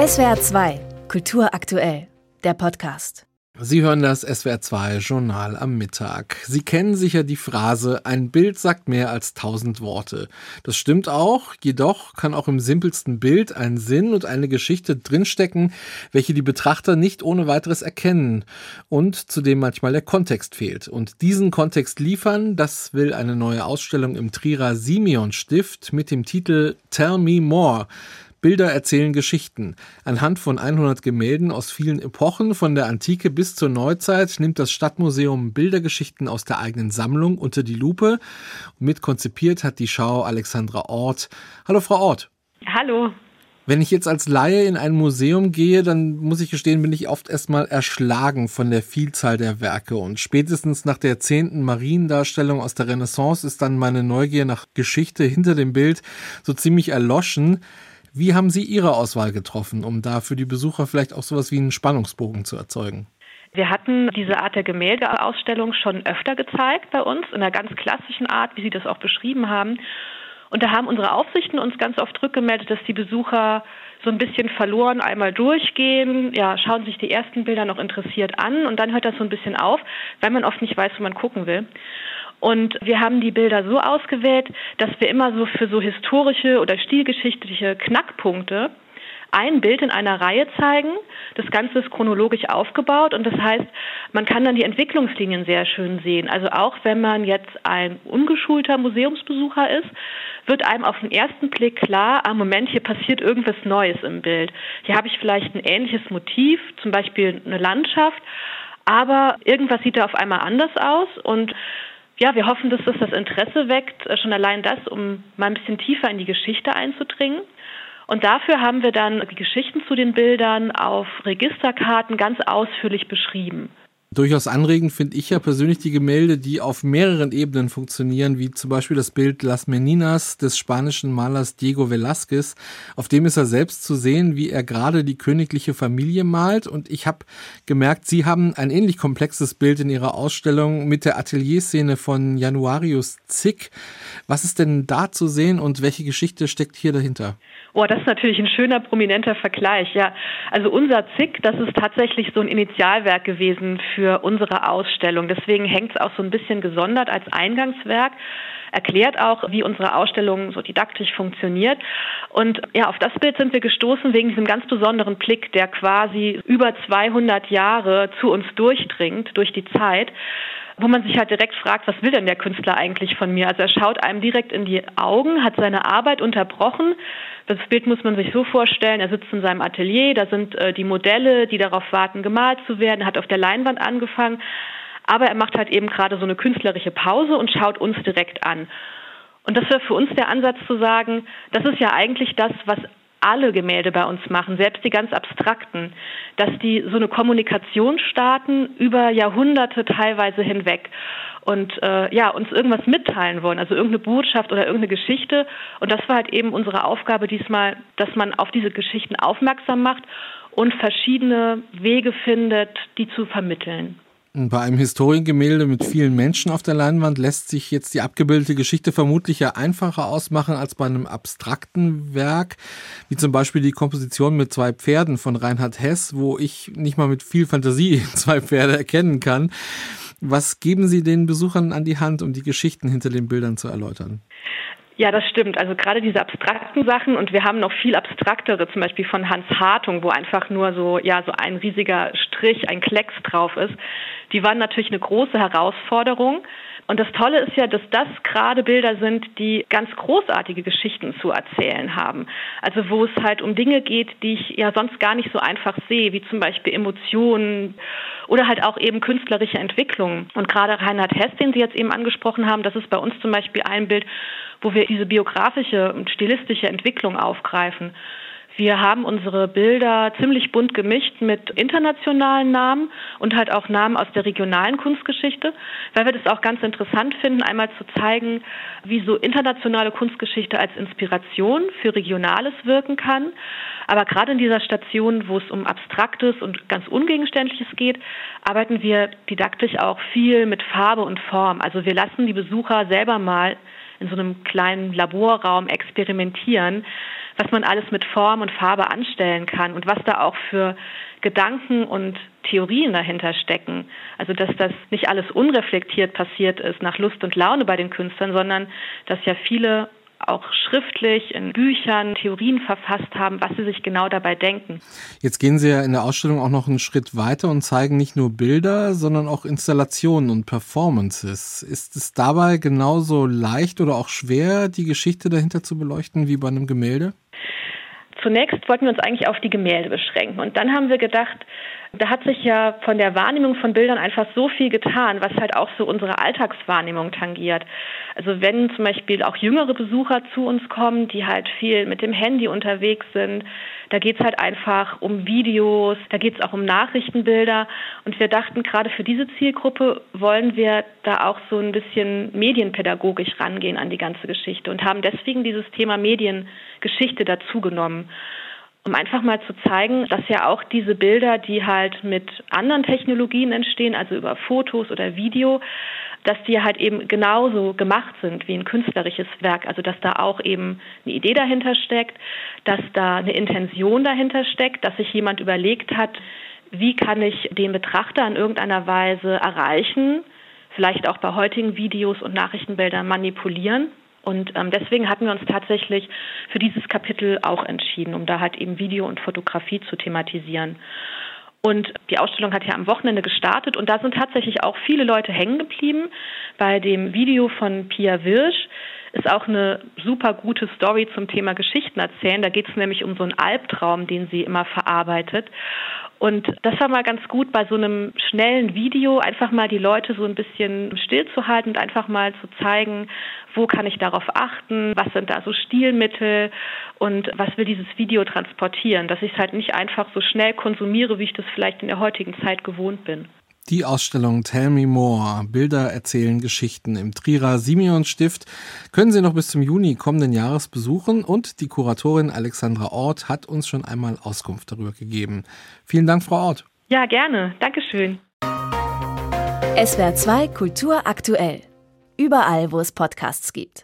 SWR 2, Kultur aktuell, der Podcast. Sie hören das SWR2 Journal am Mittag. Sie kennen sicher die Phrase, ein Bild sagt mehr als tausend Worte. Das stimmt auch, jedoch kann auch im simpelsten Bild ein Sinn und eine Geschichte drinstecken, welche die Betrachter nicht ohne weiteres erkennen und zu dem manchmal der Kontext fehlt. Und diesen Kontext liefern, das will eine neue Ausstellung im Trierer Simeon Stift mit dem Titel Tell Me More. Bilder erzählen Geschichten. Anhand von 100 Gemälden aus vielen Epochen, von der Antike bis zur Neuzeit, nimmt das Stadtmuseum Bildergeschichten aus der eigenen Sammlung unter die Lupe. Mit konzipiert hat die Schau Alexandra Ort. Hallo, Frau Ort. Hallo. Wenn ich jetzt als Laie in ein Museum gehe, dann muss ich gestehen, bin ich oft erstmal erschlagen von der Vielzahl der Werke. Und spätestens nach der zehnten Mariendarstellung aus der Renaissance ist dann meine Neugier nach Geschichte hinter dem Bild so ziemlich erloschen. Wie haben Sie Ihre Auswahl getroffen, um da für die Besucher vielleicht auch sowas wie einen Spannungsbogen zu erzeugen? Wir hatten diese Art der Gemäldeausstellung schon öfter gezeigt bei uns, in einer ganz klassischen Art, wie Sie das auch beschrieben haben. Und da haben unsere Aufsichten uns ganz oft rückgemeldet, dass die Besucher so ein bisschen verloren einmal durchgehen, ja, schauen sich die ersten Bilder noch interessiert an und dann hört das so ein bisschen auf, weil man oft nicht weiß, wo man gucken will. Und wir haben die Bilder so ausgewählt, dass wir immer so für so historische oder stilgeschichtliche Knackpunkte ein Bild in einer Reihe zeigen. Das Ganze ist chronologisch aufgebaut und das heißt, man kann dann die Entwicklungslinien sehr schön sehen. Also auch wenn man jetzt ein ungeschulter Museumsbesucher ist, wird einem auf den ersten Blick klar, ah, Moment, hier passiert irgendwas Neues im Bild. Hier habe ich vielleicht ein ähnliches Motiv, zum Beispiel eine Landschaft, aber irgendwas sieht da auf einmal anders aus und ja, wir hoffen, dass das das Interesse weckt, äh, schon allein das, um mal ein bisschen tiefer in die Geschichte einzudringen. Und dafür haben wir dann die Geschichten zu den Bildern auf Registerkarten ganz ausführlich beschrieben. Durchaus anregend finde ich ja persönlich die Gemälde, die auf mehreren Ebenen funktionieren, wie zum Beispiel das Bild Las Meninas des spanischen Malers Diego Velázquez. Auf dem ist er selbst zu sehen, wie er gerade die königliche Familie malt. Und ich habe gemerkt, Sie haben ein ähnlich komplexes Bild in Ihrer Ausstellung mit der Atelierszene von Januarius Zick. Was ist denn da zu sehen und welche Geschichte steckt hier dahinter? Oh, das ist natürlich ein schöner, prominenter Vergleich. Ja, also unser ZIC, das ist tatsächlich so ein Initialwerk gewesen für unsere Ausstellung. Deswegen hängt es auch so ein bisschen gesondert als Eingangswerk erklärt auch, wie unsere Ausstellung so didaktisch funktioniert. Und ja, auf das Bild sind wir gestoßen wegen diesem ganz besonderen Blick, der quasi über 200 Jahre zu uns durchdringt, durch die Zeit wo man sich halt direkt fragt, was will denn der Künstler eigentlich von mir? Also er schaut einem direkt in die Augen, hat seine Arbeit unterbrochen. Das Bild muss man sich so vorstellen, er sitzt in seinem Atelier, da sind äh, die Modelle, die darauf warten, gemalt zu werden, hat auf der Leinwand angefangen, aber er macht halt eben gerade so eine künstlerische Pause und schaut uns direkt an. Und das wäre für uns der Ansatz zu sagen, das ist ja eigentlich das, was alle Gemälde bei uns machen, selbst die ganz abstrakten, dass die so eine Kommunikation starten über Jahrhunderte teilweise hinweg und äh, ja uns irgendwas mitteilen wollen, also irgendeine Botschaft oder irgendeine Geschichte. Und das war halt eben unsere Aufgabe diesmal, dass man auf diese Geschichten aufmerksam macht und verschiedene Wege findet, die zu vermitteln. Bei einem Historiengemälde mit vielen Menschen auf der Leinwand lässt sich jetzt die abgebildete Geschichte vermutlich ja einfacher ausmachen als bei einem abstrakten Werk, wie zum Beispiel die Komposition mit zwei Pferden von Reinhard Hess, wo ich nicht mal mit viel Fantasie zwei Pferde erkennen kann. Was geben Sie den Besuchern an die Hand, um die Geschichten hinter den Bildern zu erläutern? Ja, das stimmt. Also gerade diese abstrakten Sachen und wir haben noch viel abstraktere, zum Beispiel von Hans Hartung, wo einfach nur so, ja, so ein riesiger Strich, ein Klecks drauf ist. Die waren natürlich eine große Herausforderung. Und das Tolle ist ja, dass das gerade Bilder sind, die ganz großartige Geschichten zu erzählen haben. Also wo es halt um Dinge geht, die ich ja sonst gar nicht so einfach sehe, wie zum Beispiel Emotionen oder halt auch eben künstlerische Entwicklungen. Und gerade Reinhard Hess, den Sie jetzt eben angesprochen haben, das ist bei uns zum Beispiel ein Bild, wo wir diese biografische und stilistische Entwicklung aufgreifen. Wir haben unsere Bilder ziemlich bunt gemischt mit internationalen Namen und halt auch Namen aus der regionalen Kunstgeschichte, weil wir das auch ganz interessant finden, einmal zu zeigen, wie so internationale Kunstgeschichte als Inspiration für Regionales wirken kann. Aber gerade in dieser Station, wo es um Abstraktes und ganz Ungegenständliches geht, arbeiten wir didaktisch auch viel mit Farbe und Form. Also wir lassen die Besucher selber mal in so einem kleinen Laborraum experimentieren, was man alles mit Form und Farbe anstellen kann und was da auch für Gedanken und Theorien dahinter stecken. Also dass das nicht alles unreflektiert passiert ist nach Lust und Laune bei den Künstlern, sondern dass ja viele auch schriftlich in Büchern Theorien verfasst haben, was sie sich genau dabei denken. Jetzt gehen Sie ja in der Ausstellung auch noch einen Schritt weiter und zeigen nicht nur Bilder, sondern auch Installationen und Performances. Ist es dabei genauso leicht oder auch schwer, die Geschichte dahinter zu beleuchten wie bei einem Gemälde? Zunächst wollten wir uns eigentlich auf die Gemälde beschränken und dann haben wir gedacht, da hat sich ja von der Wahrnehmung von Bildern einfach so viel getan, was halt auch so unsere Alltagswahrnehmung tangiert. Also wenn zum Beispiel auch jüngere Besucher zu uns kommen, die halt viel mit dem Handy unterwegs sind, da geht's halt einfach um Videos, da geht's auch um Nachrichtenbilder. Und wir dachten, gerade für diese Zielgruppe wollen wir da auch so ein bisschen medienpädagogisch rangehen an die ganze Geschichte und haben deswegen dieses Thema Mediengeschichte dazugenommen um einfach mal zu zeigen, dass ja auch diese Bilder, die halt mit anderen Technologien entstehen, also über Fotos oder Video, dass die halt eben genauso gemacht sind wie ein künstlerisches Werk. Also dass da auch eben eine Idee dahinter steckt, dass da eine Intention dahinter steckt, dass sich jemand überlegt hat, wie kann ich den Betrachter in irgendeiner Weise erreichen, vielleicht auch bei heutigen Videos und Nachrichtenbildern manipulieren und ähm, deswegen hatten wir uns tatsächlich für dieses Kapitel auch entschieden, um da halt eben Video und Fotografie zu thematisieren. Und die Ausstellung hat ja am Wochenende gestartet und da sind tatsächlich auch viele Leute hängen geblieben. Bei dem Video von Pia Wirsch ist auch eine super gute Story zum Thema Geschichten erzählen. Da geht es nämlich um so einen Albtraum, den sie immer verarbeitet. Und das war mal ganz gut bei so einem schnellen Video, einfach mal die Leute so ein bisschen stillzuhalten und einfach mal zu zeigen, wo kann ich darauf achten, was sind da so Stilmittel und was will dieses Video transportieren, dass ich es halt nicht einfach so schnell konsumiere, wie ich das vielleicht in der heutigen Zeit gewohnt bin. Die Ausstellung Tell Me More, Bilder erzählen Geschichten im Trierer Simeon Stift können Sie noch bis zum Juni kommenden Jahres besuchen und die Kuratorin Alexandra Ort hat uns schon einmal Auskunft darüber gegeben. Vielen Dank, Frau Ort. Ja, gerne. Dankeschön. SWR 2 Kultur aktuell. Überall, wo es Podcasts gibt.